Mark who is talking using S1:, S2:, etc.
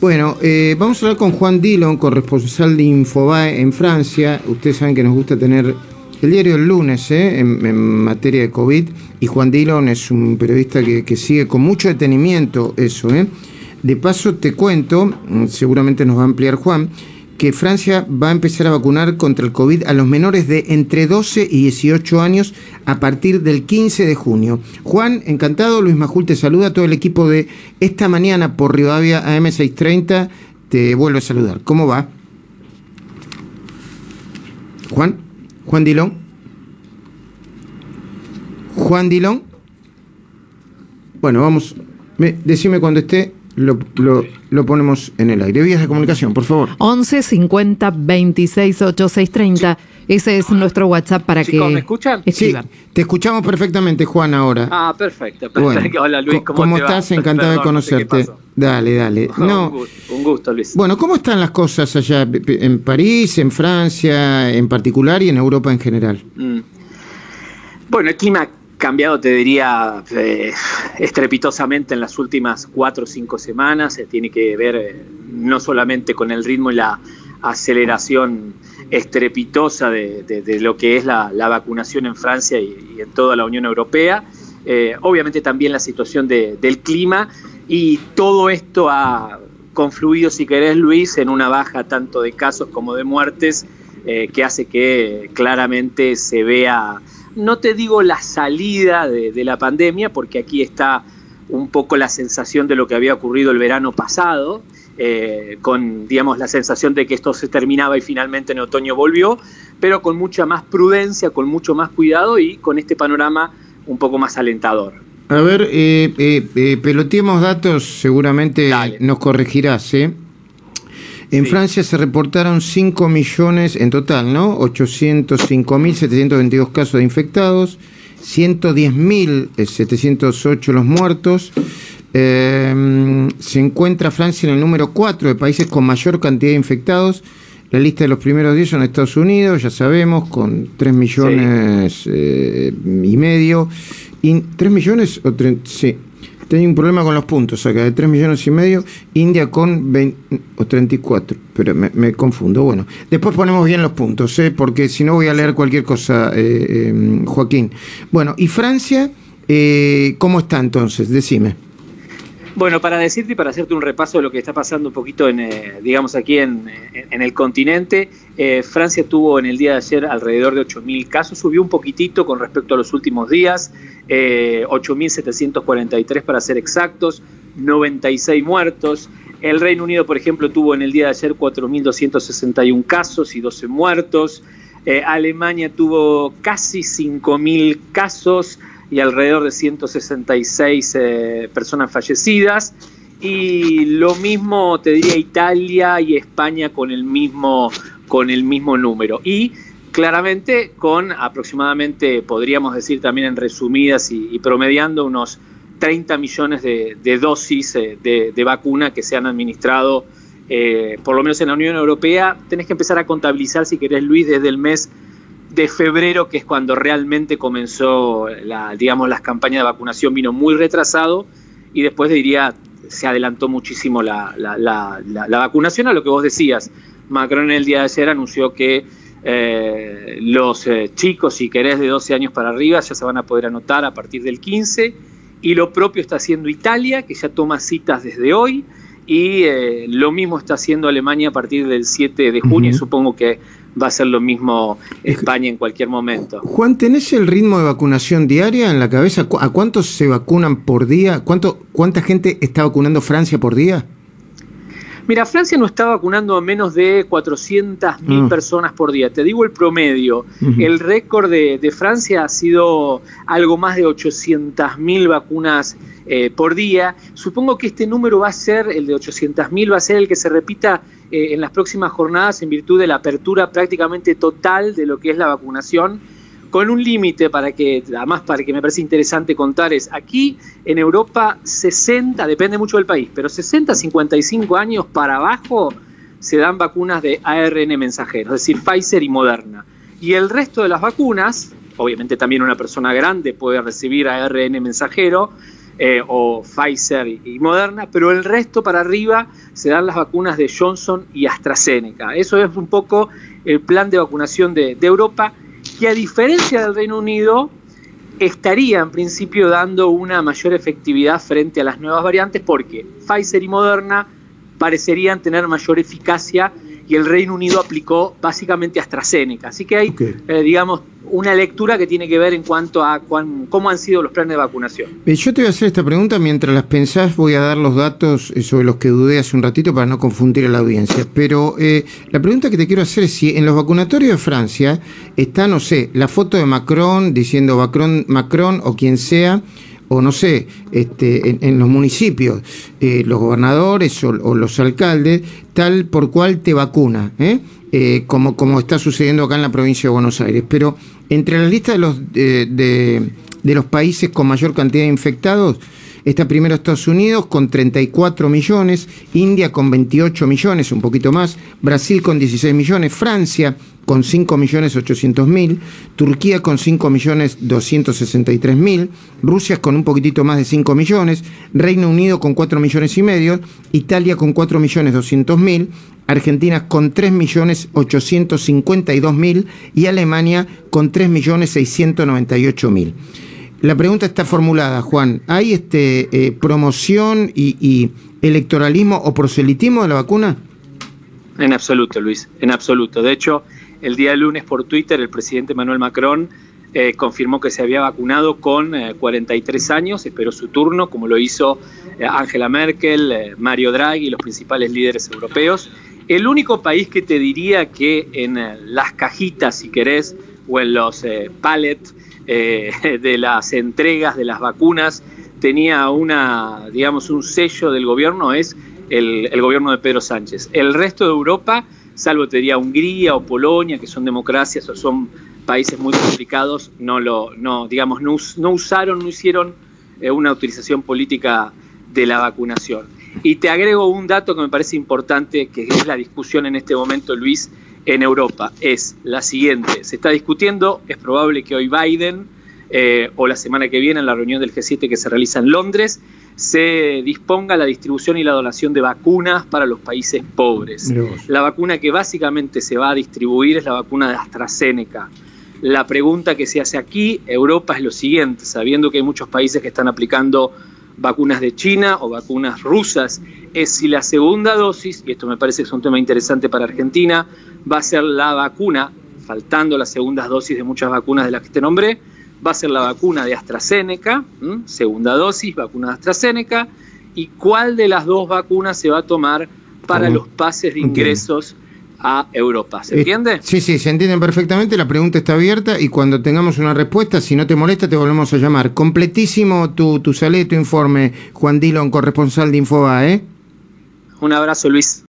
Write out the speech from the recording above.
S1: Bueno, eh, vamos a hablar con Juan Dillon, corresponsal de Infobae en Francia. Ustedes saben que nos gusta tener el diario el lunes ¿eh? en, materia de COVID y Juan Dillon es un periodista que, sigue con mucho detenimiento eso. ¿eh? De paso te cuento, mm, seguramente nos va a ampliar Juan, que Francia va a empezar a vacunar contra el COVID a los menores de entre 12 y 18 años a partir del 15 de junio. Juan, encantado, Luis Majul te saluda, a todo el equipo de esta mañana por Rivadavia AM630 te vuelvo a saludar. ¿Cómo va? Juan, Juan Dilón. Juan Dilón. Bueno, vamos, decime cuando esté lo, lo, ponemos en el aire. Vías de comunicación, por favor.
S2: 11 50 26 86 30. Ese es nuestro WhatsApp para que.
S3: ¿Me escuchan?
S1: Sí, te escuchamos perfectamente, Juan, ahora.
S3: Ah, perfecto.
S1: Hola, Luis. ¿Cómo, estás? Encantado de conocerte. dale, dale. No,
S3: un, gusto, Luis.
S1: Bueno, ¿cómo están las cosas allá en París, en Francia en particular y en Europa en general? Mm.
S3: Bueno, el clima cambiado, te diría, eh, estrepitosamente en las últimas cuatro o cinco semanas. Se tiene que ver eh, no solamente con el ritmo y la aceleración estrepitosa de, lo que es la, vacunación en Francia y, en toda la Unión Europea, eh, obviamente también la situación del clima y todo esto ha confluido, si querés, Luis, en una baja tanto de casos como de muertes que hace que claramente se vea no te digo la salida de, la pandemia, porque aquí está un poco la sensación de lo que había ocurrido el verano pasado, eh, con digamos la sensación de que esto se terminaba y finalmente en otoño volvió, pero con mucha más prudencia, con mucho más cuidado y con este panorama un poco más alentador.
S1: A ver, eh, eh, eh peloteemos datos, seguramente nos corregirás, ¿eh? En Francia se reportaron 5 millones en total, ¿no? 805.722 casos de infectados, 110.708 los muertos. Eh, se encuentra Francia en el número 4 de países con mayor cantidad de infectados. La lista de los primeros 10 son Estados Unidos, ya sabemos, con 3 millones eh, y medio. Y, ¿3 millones o 3? Sí, tenía un problema con los puntos acá, de 3 millones y medio, India con 20, o 34, pero me, confundo. Bueno, después ponemos bien los puntos, ¿eh? porque si no voy a leer cualquier cosa, eh, em, Joaquín. Bueno, ¿y Francia eh, cómo está entonces? Decime.
S3: Bueno, para decirte y para hacerte un repaso de lo que está pasando un poquito en, eh, digamos, aquí en, el continente, eh, Francia tuvo en el día de ayer alrededor de 8.000 casos, subió un poquitito con respecto a los últimos días, eh, 8.743 para ser exactos, 96 muertos. El Reino Unido, por ejemplo, tuvo en el día de ayer 4.261 casos y 12 muertos. Eh, Alemania tuvo casi 5.000 casos y alrededor de 166 eh, personas fallecidas. Y lo mismo te diría Italia y España con el mismo, con el mismo número. Y claramente con aproximadamente, podríamos decir también en resumidas y, promediando, unos 30 millones de, dosis eh, de, vacuna que se han administrado, eh, por lo menos en la Unión Europea. Tenés que empezar a contabilizar, si querés, Luis, desde el mes de febrero, que es cuando realmente comenzó, la, digamos, las campañas de vacunación, vino muy retrasado y después diría, se adelantó muchísimo la, vacunación a lo que vos decías. Macron en el día de ayer anunció que eh, los eh, chicos, si querés, de 12 años para arriba ya se van a poder anotar a partir del 15 y lo propio está haciendo Italia, que ya toma citas desde hoy y eh, lo mismo está haciendo Alemania a partir del 7 de junio y supongo que va a ser lo mismo España en cualquier momento.
S1: Juan, ¿tenés el ritmo de vacunación diaria en la cabeza? ¿A cuántos se vacunan por día? ¿Cuánto, ¿Cuánta gente está vacunando Francia por día?
S3: Mira, Francia no está vacunando a menos de 400.000 mil ah. personas por día. Te digo el promedio. El récord de, Francia ha sido algo más de 800.000 vacunas eh, por día. Supongo que este número va a ser, el de 800.000, va a ser el que se repita eh, en las próximas jornadas en virtud de la apertura prácticamente total de lo que es la vacunación con un límite para que, además para que me parece interesante contar, es aquí en Europa 60, depende mucho del país, pero 60, 55 años para abajo se dan vacunas de ARN mensajero, es decir, Pfizer y Moderna. Y el resto de las vacunas, obviamente también una persona grande puede recibir ARN mensajero, eh, o Pfizer y, Moderna, pero el resto para arriba se dan las vacunas de Johnson y AstraZeneca. Eso es un poco el plan de vacunación de, de Europa, que a diferencia del Reino Unido, estaría en principio dando una mayor efectividad frente a las nuevas variantes porque Pfizer y Moderna parecerían tener mayor eficacia y el Reino Unido aplicó básicamente AstraZeneca. Así que hay, eh, digamos, una lectura que tiene que ver en cuanto a cómo han sido los planes de vacunación.
S1: Eh, yo te voy a hacer esta pregunta, mientras las pensás voy a dar los datos eh, sobre los que dudé hace un ratito para no confundir a la audiencia. Pero la pregunta que te quiero hacer es si en los vacunatorios de Francia está, no sé, la foto de Macron diciendo Macron, Macron o quien sea, o no sé, este, en, los municipios, eh, los gobernadores o, los alcaldes, tal por cual te vacuna, ¿eh? Eh, como, como está sucediendo acá en la provincia de Buenos Aires. Pero entre la lista de los, de, de los países con mayor cantidad de infectados, Está primero Estados Unidos con 34 millones, India con 28 millones, un poquito más, Brasil con 16 millones, Francia con 5 millones 800 mil, Turquía con 5 millones 263 mil, Rusia con un poquitito más de 5 millones, Reino Unido con 4 millones y medio, Italia con 4 millones 200 mil, Argentina con 3 millones 852 mil y Alemania con 3 millones 698 mil. La pregunta está formulada, Juan. ¿Hay este eh, promoción y, electoralismo o proselitismo de la vacuna?
S3: En absoluto, Luis, en absoluto. De hecho, el día lunes por Twitter el presidente Manuel Macron eh, confirmó que se había vacunado con 43 eh, años, esperó su turno, como lo hizo Angela Merkel, Mario Draghi y los principales líderes europeos. El único país que te diría que en las cajitas, si querés, o en los pallets eh, de las entregas de las vacunas tenía una, digamos, un sello del gobierno, es el, gobierno de Pedro Sánchez. El resto de Europa, salvo te diría Hungría o Polonia, que son democracias o son países muy complicados, no lo, no, digamos, no, usaron, no hicieron eh, una utilización política de la vacunación. Y te agrego un dato que me parece importante, que es la discusión en este momento, Luis, en Europa es la siguiente. Se está discutiendo, es probable que hoy Biden eh, o la semana que viene en la reunión del G7 que se realiza en Londres, se disponga la distribución y la donación de vacunas para los países pobres. La vacuna que básicamente se va a distribuir es la vacuna de AstraZeneca. La pregunta que se hace aquí, Europa, es lo siguiente, sabiendo que hay muchos países que están aplicando vacunas de China o vacunas rusas, es si la segunda dosis, y esto me parece que es un tema interesante para Argentina, va a ser la vacuna, faltando las segundas dosis de muchas vacunas de las que te nombré, va a ser la vacuna de AstraZeneca, segunda dosis, vacuna de AstraZeneca, y cuál de las dos vacunas se va a tomar para los pases de ingresos a Europa. ¿Se eh, entiende?
S1: Sí, sí, se entiende perfectamente. La pregunta está abierta y cuando tengamos una respuesta, si no te molesta, te volvemos a llamar. Completísimo tu, tu tu informe, Juan Dillon, corresponsal de Infoba, ¿eh?
S3: Un abrazo, Luis.